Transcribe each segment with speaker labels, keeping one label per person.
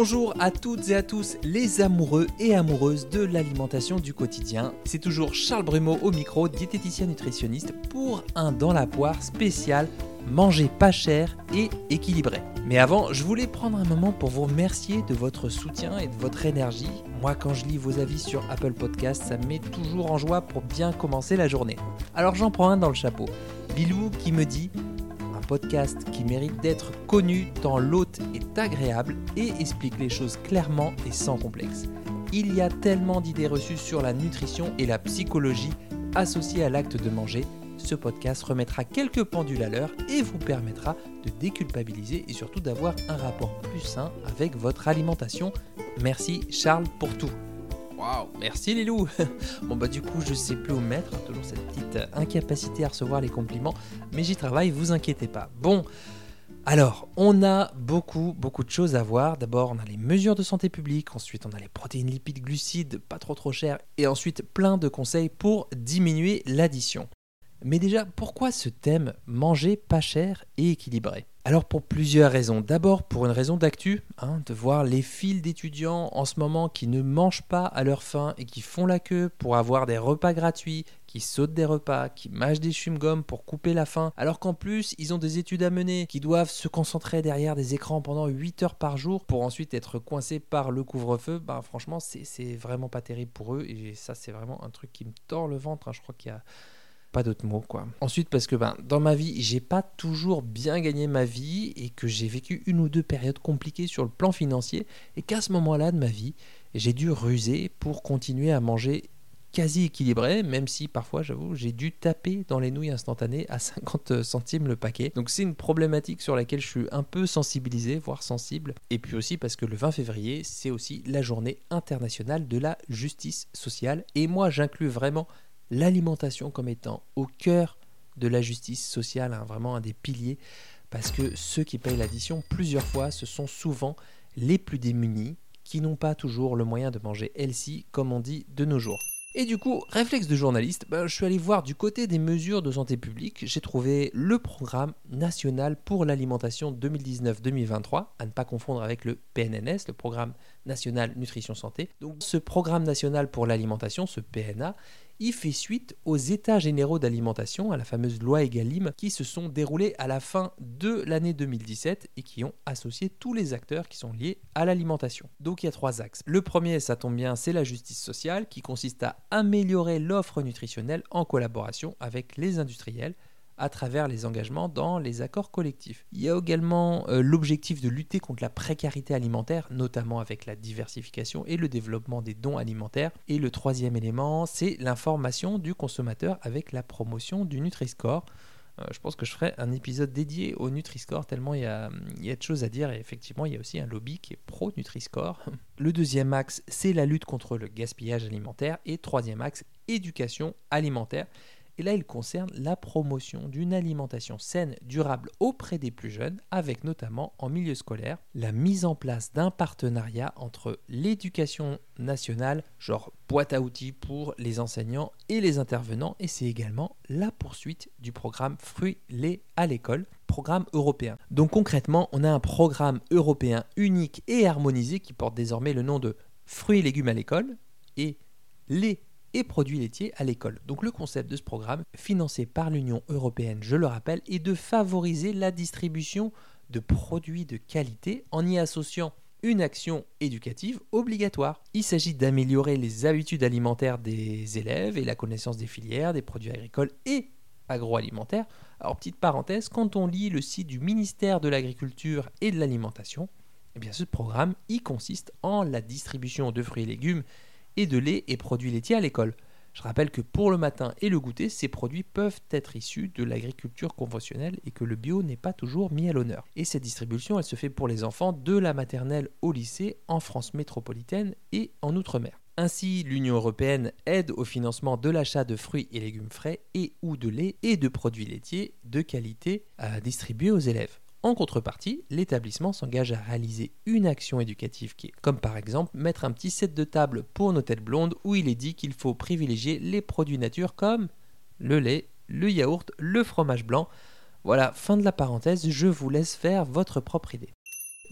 Speaker 1: Bonjour à toutes et à tous les amoureux et amoureuses de l'alimentation du quotidien. C'est toujours Charles Brumeau au micro, diététicien nutritionniste pour un dans la poire spécial manger pas cher et équilibré. Mais avant, je voulais prendre un moment pour vous remercier de votre soutien et de votre énergie. Moi, quand je lis vos avis sur Apple Podcast, ça me met toujours en joie pour bien commencer la journée. Alors j'en prends un dans le chapeau. Bilou qui me dit podcast qui mérite d'être connu tant l'hôte est agréable et explique les choses clairement et sans complexe. Il y a tellement d'idées reçues sur la nutrition et la psychologie associées à l'acte de manger ce podcast remettra quelques pendules à l'heure et vous permettra de déculpabiliser et surtout d'avoir un rapport plus sain avec votre alimentation. Merci Charles pour tout. Merci Lilou Bon bah du coup je sais plus où mettre, toujours cette petite incapacité à recevoir les compliments, mais j'y travaille, vous inquiétez pas. Bon, alors, on a beaucoup, beaucoup de choses à voir. D'abord, on a les mesures de santé publique, ensuite on a les protéines, lipides, glucides, pas trop trop chers, et ensuite plein de conseils pour diminuer l'addition. Mais déjà, pourquoi ce thème manger pas cher et équilibré? Alors pour plusieurs raisons. D'abord pour une raison d'actu, hein, de voir les files d'étudiants en ce moment qui ne mangent pas à leur faim et qui font la queue pour avoir des repas gratuits, qui sautent des repas, qui mâchent des chewing-gums pour couper la faim, alors qu'en plus ils ont des études à mener, qui doivent se concentrer derrière des écrans pendant 8 heures par jour pour ensuite être coincés par le couvre-feu, bah franchement c'est vraiment pas terrible pour eux et ça c'est vraiment un truc qui me tord le ventre. Hein. Je crois qu'il y a pas d'autres mots quoi. Ensuite parce que ben, dans ma vie j'ai pas toujours bien gagné ma vie et que j'ai vécu une ou deux périodes compliquées sur le plan financier et qu'à ce moment-là de ma vie j'ai dû ruser pour continuer à manger quasi équilibré, même si parfois, j'avoue, j'ai dû taper dans les nouilles instantanées à 50 centimes le paquet. Donc c'est une problématique sur laquelle je suis un peu sensibilisé, voire sensible. Et puis aussi parce que le 20 février, c'est aussi la journée internationale de la justice sociale. Et moi, j'inclus vraiment l'alimentation comme étant au cœur de la justice sociale, hein, vraiment un des piliers, parce que ceux qui payent l'addition plusieurs fois, ce sont souvent les plus démunis, qui n'ont pas toujours le moyen de manger healthy, comme on dit de nos jours. Et du coup, réflexe de journaliste, ben, je suis allé voir du côté des mesures de santé publique, j'ai trouvé le programme national pour l'alimentation 2019-2023, à ne pas confondre avec le PNNS, le programme national nutrition santé. Donc ce programme national pour l'alimentation, ce PNA, il fait suite aux états généraux d'alimentation, à la fameuse loi Egalim, qui se sont déroulés à la fin de l'année 2017 et qui ont associé tous les acteurs qui sont liés à l'alimentation. Donc il y a trois axes. Le premier, ça tombe bien, c'est la justice sociale, qui consiste à améliorer l'offre nutritionnelle en collaboration avec les industriels à travers les engagements dans les accords collectifs. Il y a également euh, l'objectif de lutter contre la précarité alimentaire, notamment avec la diversification et le développement des dons alimentaires. Et le troisième élément, c'est l'information du consommateur avec la promotion du Nutri-Score. Euh, je pense que je ferai un épisode dédié au Nutri-Score tellement il y, a, il y a de choses à dire et effectivement il y a aussi un lobby qui est pro Nutri-Score. Le deuxième axe, c'est la lutte contre le gaspillage alimentaire et troisième axe, éducation alimentaire. Et là, il concerne la promotion d'une alimentation saine, durable auprès des plus jeunes, avec notamment en milieu scolaire la mise en place d'un partenariat entre l'éducation nationale, genre boîte à outils pour les enseignants et les intervenants, et c'est également la poursuite du programme Fruits, lait à l'école, programme européen. Donc concrètement, on a un programme européen unique et harmonisé qui porte désormais le nom de Fruits et légumes à l'école et lait et produits laitiers à l'école. Donc le concept de ce programme, financé par l'Union européenne, je le rappelle, est de favoriser la distribution de produits de qualité en y associant une action éducative obligatoire. Il s'agit d'améliorer les habitudes alimentaires des élèves et la connaissance des filières, des produits agricoles et agroalimentaires. Alors petite parenthèse, quand on lit le site du ministère de l'Agriculture et de l'Alimentation, eh bien ce programme y consiste en la distribution de fruits et légumes et de lait et produits laitiers à l'école. Je rappelle que pour le matin et le goûter, ces produits peuvent être issus de l'agriculture conventionnelle et que le bio n'est pas toujours mis à l'honneur. Et cette distribution, elle se fait pour les enfants de la maternelle au lycée en France métropolitaine et en Outre-mer. Ainsi, l'Union européenne aide au financement de l'achat de fruits et légumes frais et ou de lait et de produits laitiers de qualité à distribuer aux élèves. En contrepartie, l'établissement s'engage à réaliser une action éducative qui est, comme par exemple, mettre un petit set de table pour nos têtes blondes où il est dit qu'il faut privilégier les produits nature comme le lait, le yaourt, le fromage blanc. Voilà, fin de la parenthèse, je vous laisse faire votre propre idée.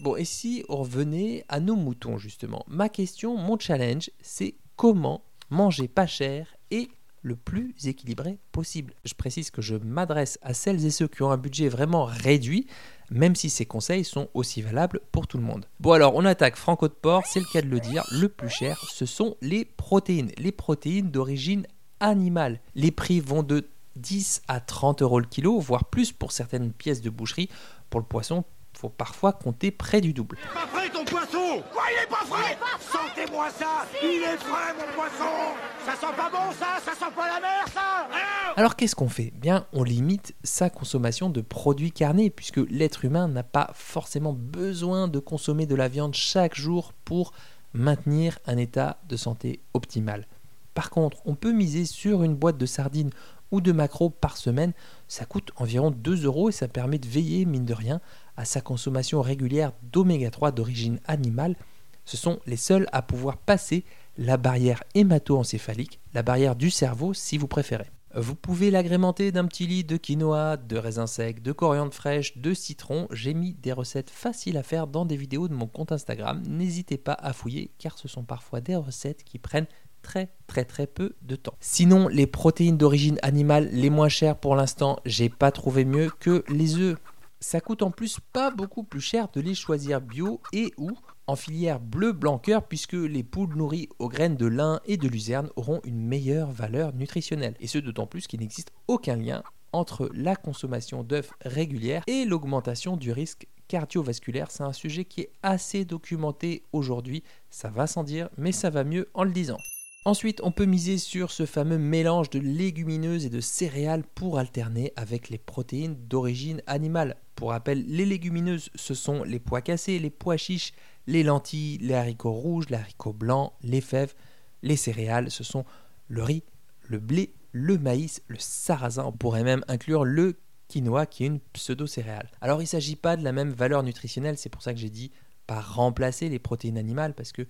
Speaker 1: Bon, et si on revenait à nos moutons, justement Ma question, mon challenge, c'est comment manger pas cher et le plus équilibré possible. Je précise que je m'adresse à celles et ceux qui ont un budget vraiment réduit, même si ces conseils sont aussi valables pour tout le monde. Bon alors, on attaque Franco de Porc, c'est le cas de le dire, le plus cher, ce sont les protéines, les protéines d'origine animale. Les prix vont de 10 à 30 euros le kilo, voire plus pour certaines pièces de boucherie. Pour le poisson, faut parfois compter près du double.
Speaker 2: Pas frais ton poisson! Quoi il est pas frais, Sentez-moi ça! Il est frais mon poisson! Ça sent pas bon ça! Ça sent pas la mer ça!
Speaker 1: Alors qu'est-ce qu'on fait? Bien, on limite sa consommation de produits carnés puisque l'être humain n'a pas forcément besoin de consommer de la viande chaque jour pour maintenir un état de santé optimal. Par contre, on peut miser sur une boîte de sardines ou de maquereaux par semaine. Ça coûte environ 2 euros et ça permet de veiller, mine de rien, à sa consommation régulière d'oméga 3 d'origine animale. Ce sont les seuls à pouvoir passer la barrière hémato-encéphalique, la barrière du cerveau si vous préférez. Vous pouvez l'agrémenter d'un petit lit de quinoa, de raisins secs, de coriandre fraîche, de citron. J'ai mis des recettes faciles à faire dans des vidéos de mon compte Instagram. N'hésitez pas à fouiller car ce sont parfois des recettes qui prennent très très très peu de temps. Sinon, les protéines d'origine animale les moins chères pour l'instant, j'ai pas trouvé mieux que les œufs. Ça coûte en plus pas beaucoup plus cher de les choisir bio et ou en filière bleu blanc puisque les poules nourries aux graines de lin et de luzerne auront une meilleure valeur nutritionnelle. Et ce d'autant plus qu'il n'existe aucun lien entre la consommation d'œufs régulière et l'augmentation du risque cardiovasculaire. C'est un sujet qui est assez documenté aujourd'hui. Ça va sans dire, mais ça va mieux en le disant. Ensuite, on peut miser sur ce fameux mélange de légumineuses et de céréales pour alterner avec les protéines d'origine animale. Pour rappel, les légumineuses, ce sont les pois cassés, les pois chiches, les lentilles, les haricots rouges, les haricots blancs, les fèves. Les céréales, ce sont le riz, le blé, le maïs, le sarrasin. On pourrait même inclure le quinoa qui est une pseudo-céréale. Alors il ne s'agit pas de la même valeur nutritionnelle, c'est pour ça que j'ai dit pas remplacer les protéines animales parce que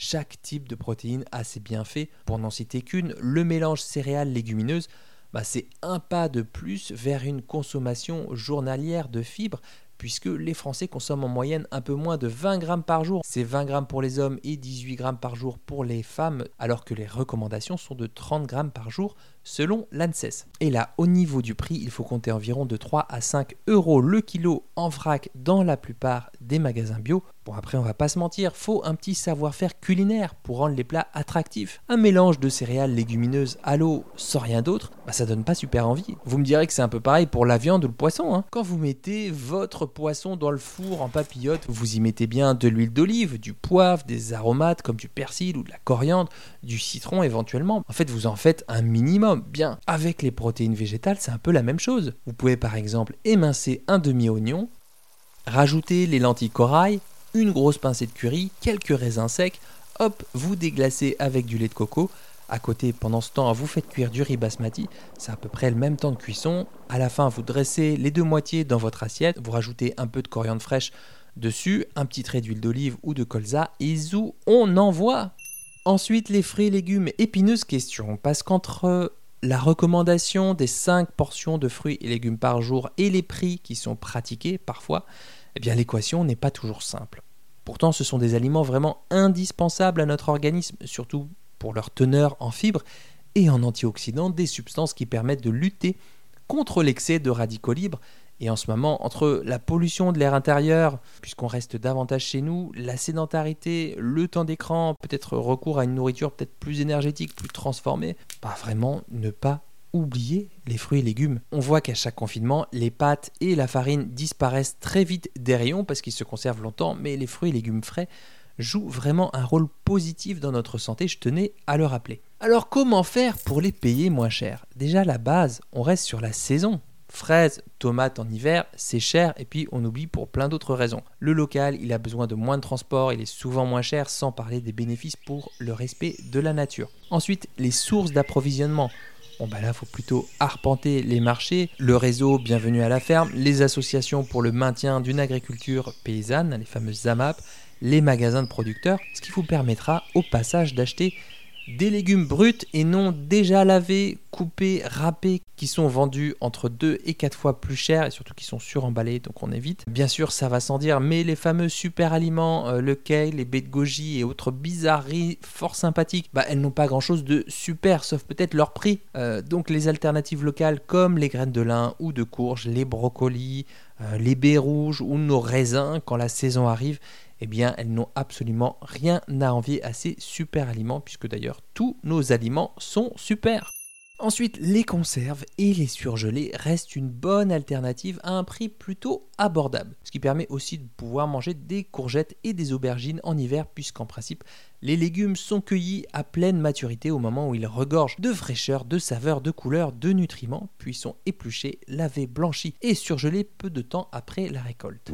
Speaker 1: chaque type de protéine a ses bienfaits. Pour n'en citer qu'une, le mélange céréales-légumineuses, bah, c'est un pas de plus vers une consommation journalière de fibres puisque les Français consomment en moyenne un peu moins de 20 grammes par jour. C'est 20 grammes pour les hommes et 18 grammes par jour pour les femmes, alors que les recommandations sont de 30 grammes par jour selon l'ANSES. Et là, au niveau du prix, il faut compter environ de 3 à 5 euros le kilo en vrac dans la plupart des magasins bio. Bon après on va pas se mentir, faut un petit savoir-faire culinaire pour rendre les plats attractifs. Un mélange de céréales légumineuses à l'eau sans rien d'autre, bah ça donne pas super envie. Vous me direz que c'est un peu pareil pour la viande ou le poisson. Hein. Quand vous mettez votre poisson dans le four en papillote, vous y mettez bien de l'huile d'olive, du poivre, des aromates comme du persil ou de la coriandre, du citron éventuellement. En fait vous en faites un minimum. Bien, avec les protéines végétales c'est un peu la même chose. Vous pouvez par exemple émincer un demi-oignon, rajouter les lentilles corail, une grosse pincée de curry, quelques raisins secs, hop, vous déglacez avec du lait de coco. À côté, pendant ce temps, vous faites cuire du riz basmati, c'est à peu près le même temps de cuisson. À la fin, vous dressez les deux moitiés dans votre assiette, vous rajoutez un peu de coriandre fraîche dessus, un petit trait d'huile d'olive ou de colza, et zou, on envoie. Ensuite, les fruits et légumes, épineuse question, parce qu'entre la recommandation des 5 portions de fruits et légumes par jour et les prix qui sont pratiqués parfois, eh bien l'équation n'est pas toujours simple. Pourtant, ce sont des aliments vraiment indispensables à notre organisme, surtout pour leur teneur en fibres et en antioxydants, des substances qui permettent de lutter contre l'excès de radicaux libres. Et en ce moment, entre la pollution de l'air intérieur, puisqu'on reste davantage chez nous, la sédentarité, le temps d'écran, peut-être recours à une nourriture peut-être plus énergétique, plus transformée, pas vraiment ne pas oublier les fruits et légumes. On voit qu'à chaque confinement, les pâtes et la farine disparaissent très vite des rayons parce qu'ils se conservent longtemps, mais les fruits et légumes frais jouent vraiment un rôle positif dans notre santé, je tenais à le rappeler. Alors comment faire pour les payer moins cher? Déjà la base, on reste sur la saison. Fraises, tomates en hiver, c'est cher et puis on oublie pour plein d'autres raisons. Le local, il a besoin de moins de transport, il est souvent moins cher sans parler des bénéfices pour le respect de la nature. Ensuite, les sources d'approvisionnement. Bon bah là, faut plutôt arpenter les marchés, le réseau Bienvenue à la ferme, les associations pour le maintien d'une agriculture paysanne, les fameuses AMAP, les magasins de producteurs, ce qui vous permettra au passage d'acheter Des légumes bruts et non déjà lavés, coupés, râpés, qui sont vendus entre 2 et 4 fois plus cher et surtout qui sont suremballés, donc on évite. Bien sûr, ça va sans dire, mais les fameux super aliments, euh, le kale, les baies de goji et autres bizarreries fort sympathiques, bah, elles n'ont pas grand chose de super, sauf peut-être leur prix. Euh, donc les alternatives locales comme les graines de lin ou de courge, les brocolis, euh, les baies rouges ou nos raisins quand la saison arrive, eh bien, elles n'ont absolument rien à envier à ces super aliments, puisque d'ailleurs tous nos aliments sont super. Ensuite, les conserves et les surgelés restent une bonne alternative à un prix plutôt abordable, ce qui permet aussi de pouvoir manger des courgettes et des aubergines en hiver, puisqu'en principe, les légumes sont cueillis à pleine maturité au moment où ils regorgent de fraîcheur, de saveur, de couleur, de nutriments, puis sont épluchés, lavés, blanchis et surgelés peu de temps après la récolte.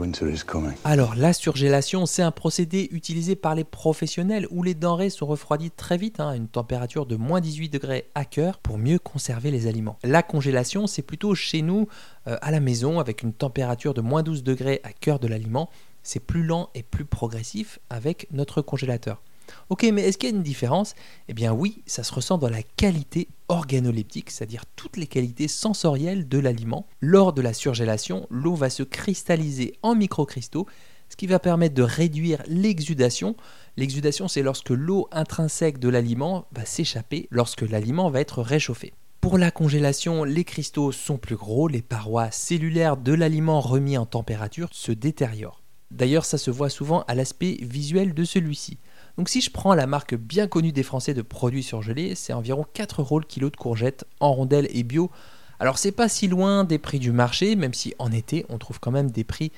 Speaker 1: Alors la surgélation, c'est un procédé utilisé par les professionnels où les denrées sont refroidies très vite hein, à une température de moins 18 degrés à cœur pour mieux conserver les aliments. La congélation, c'est plutôt chez nous euh, à la maison avec une température de moins 12 degrés à cœur de l'aliment. C'est plus lent et plus progressif avec notre congélateur. Ok, mais est-ce qu'il y a une différence? Eh bien oui, ça se ressent dans la qualité organoleptique, c'est-à-dire toutes les qualités sensorielles de l'aliment. Lors de la surgélation, l'eau va se cristalliser en microcristaux, ce qui va permettre de réduire l'exudation. L'exudation, c'est lorsque l'eau intrinsèque de l'aliment va s'échapper lorsque l'aliment va être réchauffé. Pour la congélation, les cristaux sont plus gros, les parois cellulaires de l'aliment remis en température se détériorent. D'ailleurs, ça se voit souvent à l'aspect visuel de celui-ci. Donc si je prends la marque bien connue des Français de produits surgelés, c'est environ 4 euros le kilo de courgettes en rondelles et bio. Alors c'est pas si loin des prix du marché, même si en été on trouve quand même des prix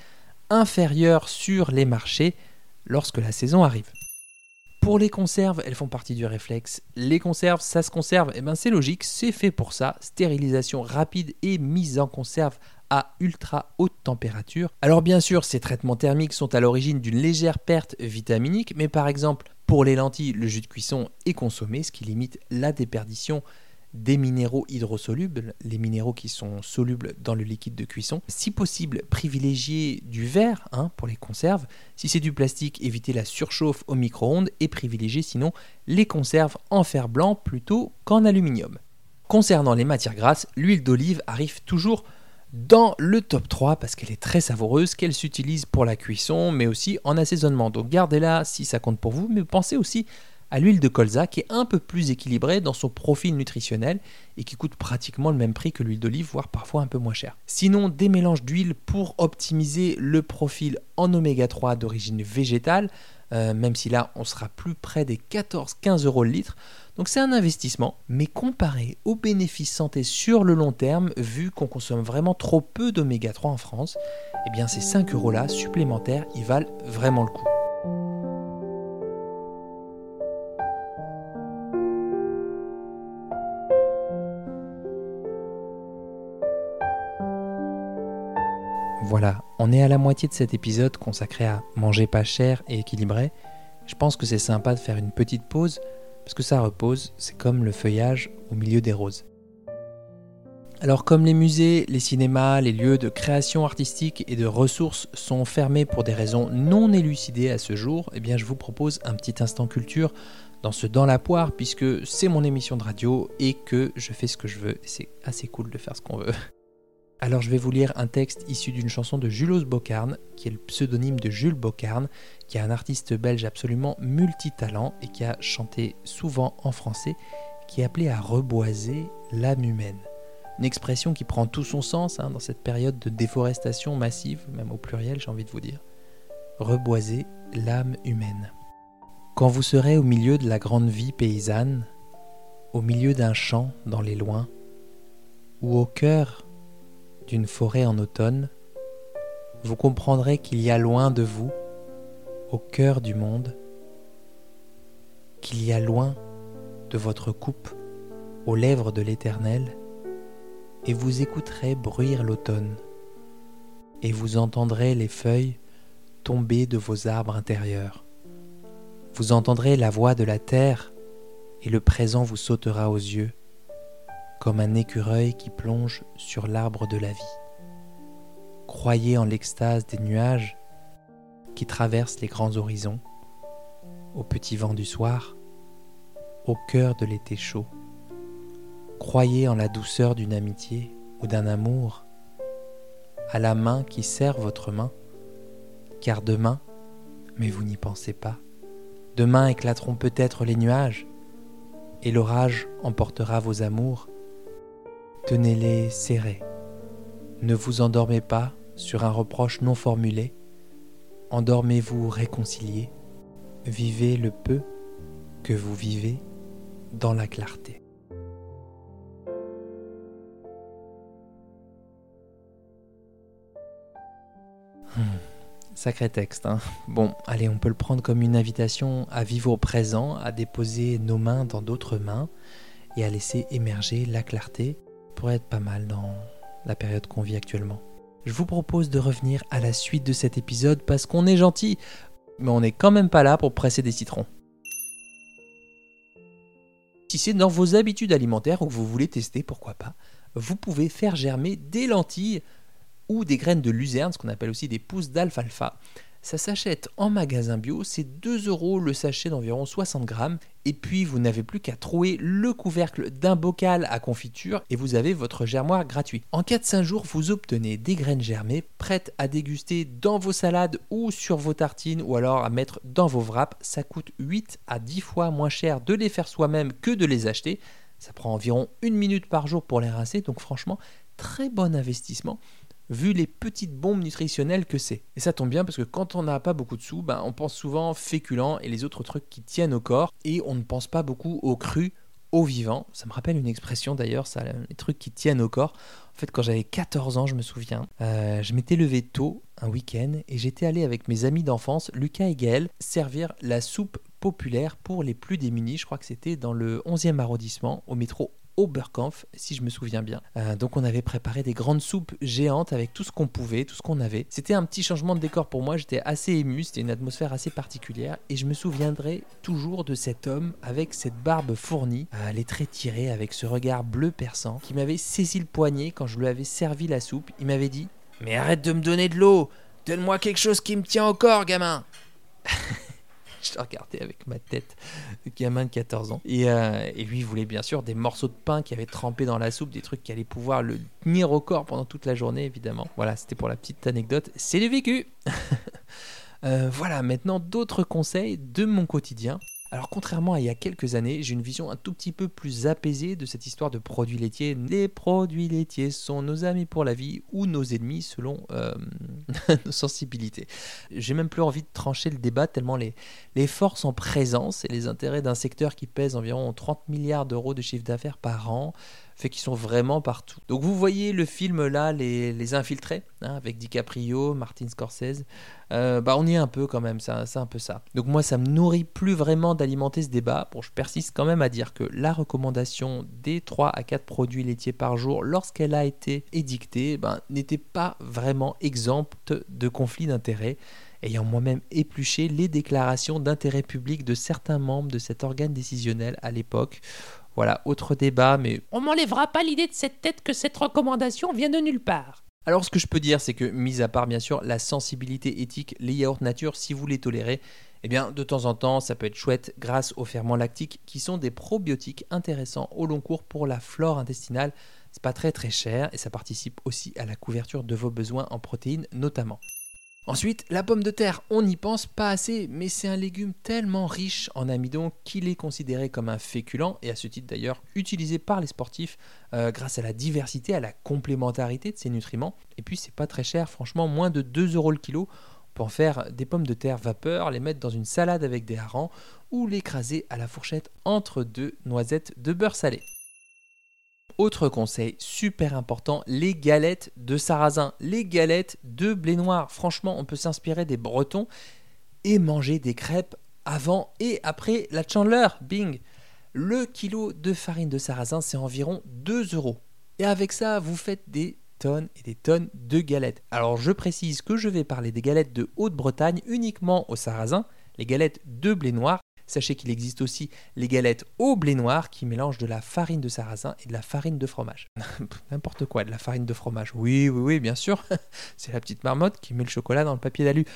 Speaker 1: inférieurs sur les marchés lorsque la saison arrive. Pour les conserves, elles font partie du réflexe. Les conserves, ça se conserve, et eh ben c'est logique, c'est fait pour ça. Stérilisation rapide et mise en conserve à ultra haute température. Alors bien sûr, ces traitements thermiques sont à l'origine d'une légère perte vitaminique, mais par exemple, pour les lentilles, le jus de cuisson est consommé, ce qui limite la déperdition des minéraux hydrosolubles, les minéraux qui sont solubles dans le liquide de cuisson. Si possible, privilégier du verre hein, pour les conserves. Si c'est du plastique, éviter la surchauffe au micro-ondes et privilégier sinon les conserves en fer blanc plutôt qu'en aluminium. Concernant les matières grasses, l'huile d'olive arrive toujours dans le top 3 parce qu'elle est très savoureuse, qu'elle s'utilise pour la cuisson mais aussi en assaisonnement. Donc gardez-la si ça compte pour vous, mais pensez aussi à l'huile de colza qui est un peu plus équilibrée dans son profil nutritionnel et qui coûte pratiquement le même prix que l'huile d'olive, voire parfois un peu moins cher. Sinon, des mélanges d'huile pour optimiser le profil en oméga 3 d'origine végétale, euh, même si là on sera plus près des 14-15 euros le litre. Donc c'est un investissement, mais comparé aux bénéfices santé sur le long terme, vu qu'on consomme vraiment trop peu d'oméga 3 en France, eh bien ces 5 euros là supplémentaires, ils valent vraiment le coup. Voilà, on est à la moitié de cet épisode consacré à manger pas cher et équilibré. Je pense que c'est sympa de faire une petite pause parce que ça repose, c'est comme le feuillage au milieu des roses. Alors comme les musées, les cinémas, les lieux de création artistique et de ressources sont fermés pour des raisons non élucidées à ce jour, eh bien je vous propose un petit instant culture dans ce Dans la poire puisque c'est mon émission de radio et que je fais ce que je veux. C'est assez cool de faire ce qu'on veut. Alors je vais vous lire un texte issu d'une chanson de Julos Bocarne, qui est le pseudonyme de Jules Bocarne, qui est un artiste belge absolument multitalent et qui a chanté souvent en français, qui est appelé à reboiser l'âme humaine. Une expression qui prend tout son sens hein, dans cette période de déforestation massive, même au pluriel j'ai envie de vous dire. Reboiser l'âme humaine. Quand vous serez au milieu de la grande vie paysanne, au milieu d'un champ dans les loins, ou au cœur d'une forêt en automne, vous comprendrez qu'il y a loin de vous, au cœur du monde, qu'il y a loin de votre coupe aux lèvres de l'Éternel, et vous écouterez bruire l'automne, et vous entendrez les feuilles tomber de vos arbres intérieurs. Vous entendrez la voix de la terre, et le présent vous sautera aux yeux comme un écureuil qui plonge sur l'arbre de la vie. Croyez en l'extase des nuages qui traversent les grands horizons, au petit vent du soir, au cœur de l'été chaud. Croyez en la douceur d'une amitié ou d'un amour, à la main qui serre votre main, car demain, mais vous n'y pensez pas, demain éclateront peut-être les nuages, et l'orage emportera vos amours. Tenez-les serrés. Ne vous endormez pas sur un reproche non formulé. Endormez-vous réconciliés. Vivez le peu que vous vivez dans la clarté. Hmm, sacré texte. Hein bon, allez, on peut le prendre comme une invitation à vivre au présent, à déposer nos mains dans d'autres mains et à laisser émerger la clarté pour être pas mal dans la période qu'on vit actuellement. Je vous propose de revenir à la suite de cet épisode parce qu'on est gentil, mais on n'est quand même pas là pour presser des citrons. Si c'est dans vos habitudes alimentaires ou que vous voulez tester, pourquoi pas, vous pouvez faire germer des lentilles ou des graines de luzerne, ce qu'on appelle aussi des pousses d'alfalfa. Ça s'achète en magasin bio, c'est 2 euros le sachet d'environ 60 grammes. Et puis vous n'avez plus qu'à trouver le couvercle d'un bocal à confiture et vous avez votre germoir gratuit. En 4-5 jours, vous obtenez des graines germées prêtes à déguster dans vos salades ou sur vos tartines ou alors à mettre dans vos wraps. Ça coûte 8 à 10 fois moins cher de les faire soi-même que de les acheter. Ça prend environ une minute par jour pour les rincer, donc franchement, très bon investissement vu les petites bombes nutritionnelles que c'est. Et ça tombe bien parce que quand on n'a pas beaucoup de sous, ben, on pense souvent féculents et les autres trucs qui tiennent au corps, et on ne pense pas beaucoup au cru, au vivant. Ça me rappelle une expression d'ailleurs, ça, les trucs qui tiennent au corps. En fait, quand j'avais 14 ans, je me souviens, euh, je m'étais levé tôt un week-end et j'étais allé avec mes amis d'enfance, Lucas et Gaël, servir la soupe populaire pour les plus démunis. Je crois que c'était dans le 11e arrondissement, au métro Oberkampf, si je me souviens bien. Euh, donc on avait préparé des grandes soupes géantes avec tout ce qu'on pouvait, tout ce qu'on avait. C'était un petit changement de décor pour moi, j'étais assez ému, c'était une atmosphère assez particulière et je me souviendrai toujours de cet homme avec cette barbe fournie, euh, les traits tirés avec ce regard bleu perçant qui m'avait saisi le poignet quand je lui avais servi la soupe. Il m'avait dit "Mais arrête de me donner de l'eau, donne-moi quelque chose qui me tient au corps, gamin." je regardais avec ma tête de gamin de 14 ans. Euh, et, lui, il voulait bien sûr des morceaux de pain qui avaient trempé dans la soupe, des trucs qui allaient pouvoir le tenir au corps pendant toute la journée, évidemment. Voilà, c'était pour la petite anecdote. C'est du vécu euh, Voilà, maintenant d'autres conseils de mon quotidien. Alors contrairement à il y a quelques années, j'ai une vision un tout petit peu plus apaisée de cette histoire de produits laitiers. Les produits laitiers sont nos amis pour la vie ou nos ennemis selon euh, nos sensibilités. J'ai même plus envie de trancher le débat tellement les, les forces en présence et les intérêts d'un secteur qui pèse environ 30 milliards d'euros de chiffre d'affaires par an fait qu'ils sont vraiment partout. Donc vous voyez le film là, Les, Infiltrés, hein, avec DiCaprio, Martin Scorsese, euh, bah on y est un peu quand même, c'est un peu ça. Donc moi ça me nourrit plus vraiment d'alimenter ce débat. Bon, je persiste quand même à dire que la recommandation des 3 à 4 produits laitiers par jour lorsqu'elle a été édictée ben, n'était pas vraiment exempte de conflits d'intérêts ayant moi-même épluché les déclarations d'intérêt public de certains membres de cet organe décisionnel à l'époque. Voilà, autre débat, mais
Speaker 3: on m'enlèvera pas l'idée de cette tête que cette recommandation vient de nulle part.
Speaker 1: Alors ce que je peux dire, c'est que, mis à part bien sûr la sensibilité éthique, les yaourts nature, si vous les tolérez, eh bien de temps en temps, ça peut être chouette grâce aux ferments lactiques qui sont des probiotiques intéressants au long cours pour la flore intestinale. C'est pas très très cher et ça participe aussi à la couverture de vos besoins en protéines notamment. Ensuite, la pomme de terre, on n'y pense pas assez, mais c'est un légume tellement riche en amidon qu'il est considéré comme un féculent, et à ce titre d'ailleurs utilisé par les sportifs euh, grâce à la diversité, à la complémentarité de ses nutriments. Et puis c'est pas très cher, franchement, moins de 2 euros le kilo. Peut en faire des pommes de terre vapeur, les mettre dans une salade avec des harengs, ou l'écraser à la fourchette entre deux noisettes de beurre salé. Autre conseil super important, les galettes de sarrasin, les galettes de blé noir. Franchement, on peut s'inspirer des Bretons et manger des crêpes avant et après la Chandler. Bing Le kilo de farine de sarrasin, c'est environ 2 euros. Et avec ça, vous faites des tonnes et des tonnes de galettes. Alors je précise que je vais parler des galettes de Haute-Bretagne uniquement au sarrasin. Les galettes de blé noir, Sachez qu'il existe aussi les galettes au blé noir qui mélangent de la farine de sarrasin et de la farine de fromage. N'importe quoi, de la farine de fromage. Oui, oui, oui, bien sûr. C'est la petite marmotte qui met le chocolat dans le papier d'alu.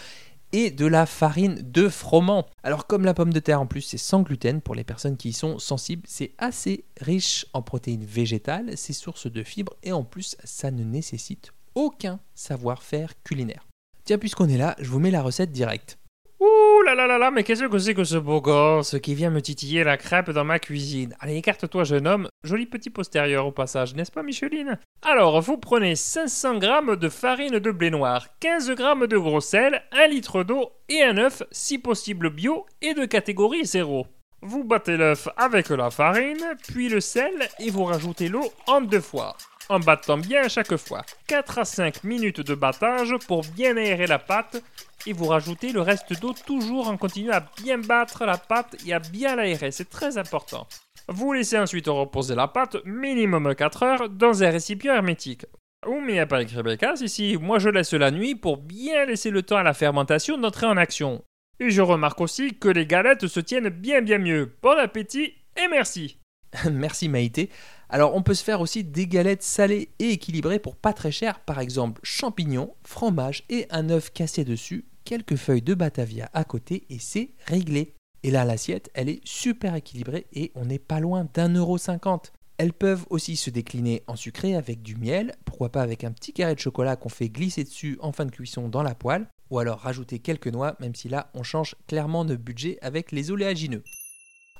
Speaker 1: et de la farine de froment. Alors comme la pomme de terre en plus c'est sans gluten pour les personnes qui y sont sensibles, c'est assez riche en protéines végétales, c'est source de fibres et en plus ça ne nécessite aucun savoir-faire culinaire. Tiens puisqu'on est là, je vous mets la recette directe.
Speaker 4: Ouh là là là là, mais qu'est-ce que c'est que ce beau gosse qui vient me titiller la crêpe dans ma cuisine? Allez, écarte-toi, jeune homme. Joli petit postérieur au passage, n'est-ce pas, Micheline? Alors, vous prenez 500 g de farine de blé noir, 15 g de gros sel, 1 litre d'eau et un œuf, si possible bio et de catégorie 0. Vous battez l'œuf avec la farine, puis le sel et vous rajoutez l'eau en deux fois en battant bien à chaque fois. 4 à 5 minutes de battage pour bien aérer la pâte et vous rajoutez le reste d'eau toujours en continuant à bien battre la pâte et à bien l'aérer, c'est très important. Vous laissez ensuite reposer la pâte minimum 4 heures dans un récipient hermétique. Oh mais a pas écrit Rebecca, ici, moi je laisse la nuit pour bien laisser le temps à la fermentation d'entrer en action. Et je remarque aussi que les galettes se tiennent bien bien mieux. Bon appétit et merci
Speaker 1: Merci Maïté. Alors on peut se faire aussi des galettes salées et équilibrées pour pas très cher, par exemple champignons, fromage et un œuf cassé dessus, quelques feuilles de batavia à côté et c'est réglé. Et là l'assiette, elle est super équilibrée et on n'est pas loin d'un euro cinquante. Elles peuvent aussi se décliner en sucré avec du miel, pourquoi pas avec un petit carré de chocolat qu'on fait glisser dessus en fin de cuisson dans la poêle, ou alors rajouter quelques noix, même si là on change clairement de budget avec les oléagineux.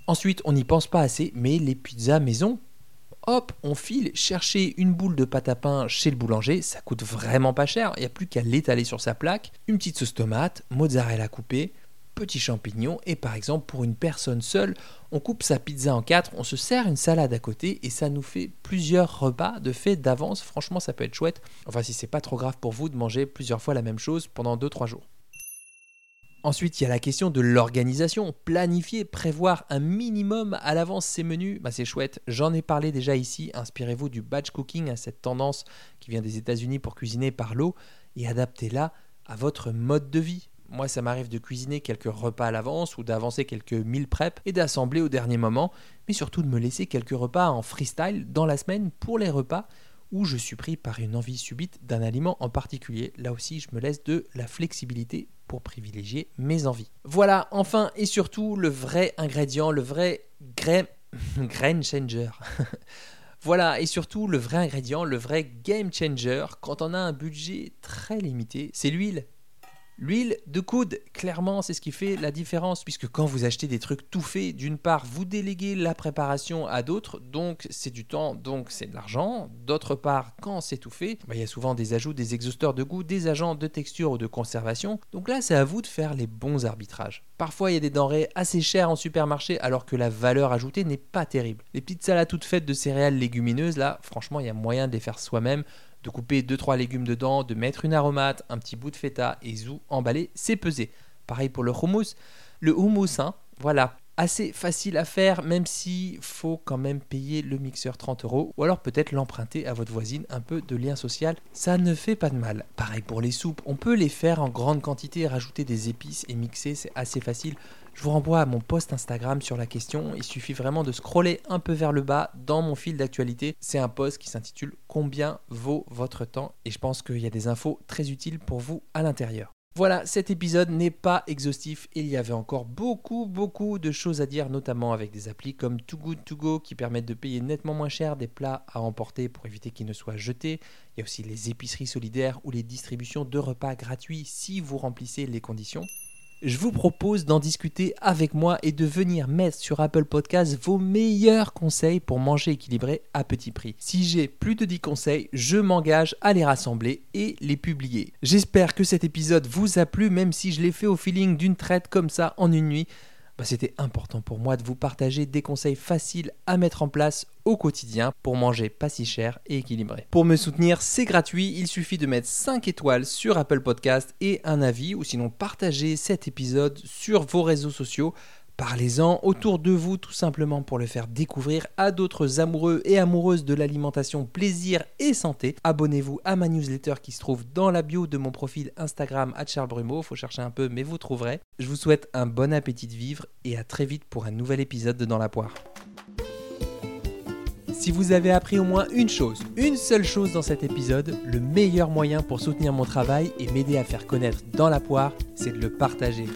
Speaker 1: Ensuite, on n'y pense pas assez, mais les pizzas maison, hop, on file. Chercher une boule de pâte à pain chez le boulanger, ça coûte vraiment pas cher, il n'y a plus qu'à l'étaler sur sa plaque, une petite sauce tomate, mozzarella coupée, petits champignons, et par exemple pour une personne seule, on coupe sa pizza en quatre, on se sert une salade à côté, et ça nous fait plusieurs repas de fait d'avance, franchement ça peut être chouette, enfin si c'est pas trop grave pour vous de manger plusieurs fois la même chose pendant 2-3 jours. Ensuite, il y a la question de l'organisation. Planifier, prévoir un minimum à l'avance ces menus, bah c'est chouette. J'en ai parlé déjà ici. Inspirez-vous du batch cooking, à cette tendance qui vient des États-Unis pour cuisiner par l'eau, et adaptez-la à votre mode de vie. Moi, ça m'arrive de cuisiner quelques repas à l'avance ou d'avancer quelques mille prep et d'assembler au dernier moment, mais surtout de me laisser quelques repas en freestyle dans la semaine pour les repas où je suis pris par une envie subite d'un aliment en particulier. Là aussi, je me laisse de la flexibilité pour privilégier mes envies. Voilà, enfin et surtout, le vrai ingrédient, le vrai grain, grain changer. voilà, et surtout, le vrai ingrédient, le vrai game changer, quand on a un budget très limité, c'est l'huile. L'huile de coude, clairement, c'est ce qui fait la différence, puisque quand vous achetez des trucs tout faits, d'une part, vous déléguez la préparation à d'autres, donc c'est du temps, donc c'est de l'argent. D'autre part, quand c'est tout fait, bah, il y a souvent des ajouts, des exhausteurs de goût, des agents de texture ou de conservation. Donc là, c'est à vous de faire les bons arbitrages. Parfois, il y a des denrées assez chères en supermarché, alors que la valeur ajoutée n'est pas terrible. Les petites salades toutes faites de céréales légumineuses, là, franchement, il y a moyen de les faire soi-même de couper 2-3 légumes dedans, de mettre une aromate, un petit bout de feta et zou emballé, c'est pesé. Pareil pour le hummus. Le hummus, hein, voilà, assez facile à faire, même s'il faut quand même payer le mixeur 30 euros, ou alors peut-être l'emprunter à votre voisine, un peu de lien social, ça ne fait pas de mal. Pareil pour les soupes, on peut les faire en grande quantité, rajouter des épices et mixer, c'est assez facile. Je vous renvoie à mon post Instagram sur la question. Il suffit vraiment de scroller un peu vers le bas dans mon fil d'actualité. C'est un post qui s'intitule Combien vaut votre temps? Et je pense qu'il y a des infos très utiles pour vous à l'intérieur. Voilà, cet épisode n'est pas exhaustif. Il y avait encore beaucoup, beaucoup de choses à dire, notamment avec des applis comme Too Good To Go qui permettent de payer nettement moins cher des plats à emporter pour éviter qu'ils ne soient jetés. Il y a aussi les épiceries solidaires ou les distributions de repas gratuits si vous remplissez les conditions je vous propose d'en discuter avec moi et de venir mettre sur Apple Podcast vos meilleurs conseils pour manger équilibré à petit prix. Si j'ai plus de 10 conseils, je m'engage à les rassembler et les publier. J'espère que cet épisode vous a plu, même si je l'ai fait au feeling d'une traite comme ça en une nuit. Bah, c'était important pour moi de vous partager des conseils faciles à mettre en place au quotidien pour manger pas si cher et équilibré. Pour me soutenir, c'est gratuit, il suffit de mettre 5 étoiles sur Apple Podcast et un avis ou sinon partager cet épisode sur vos réseaux sociaux Parlez-en autour de vous tout simplement pour le faire découvrir à d'autres amoureux et amoureuses de l'alimentation, plaisir et santé. Abonnez-vous à ma newsletter qui se trouve dans la bio de mon profil Instagram à Charles Brumeau. Faut chercher un peu, mais vous trouverez. Je vous souhaite un bon appétit de vivre et à très vite pour un nouvel épisode de Dans la poire. Si vous avez appris au moins une chose, une seule chose dans cet épisode, le meilleur moyen pour soutenir mon travail et m'aider à faire connaître dans la poire, c'est de le partager.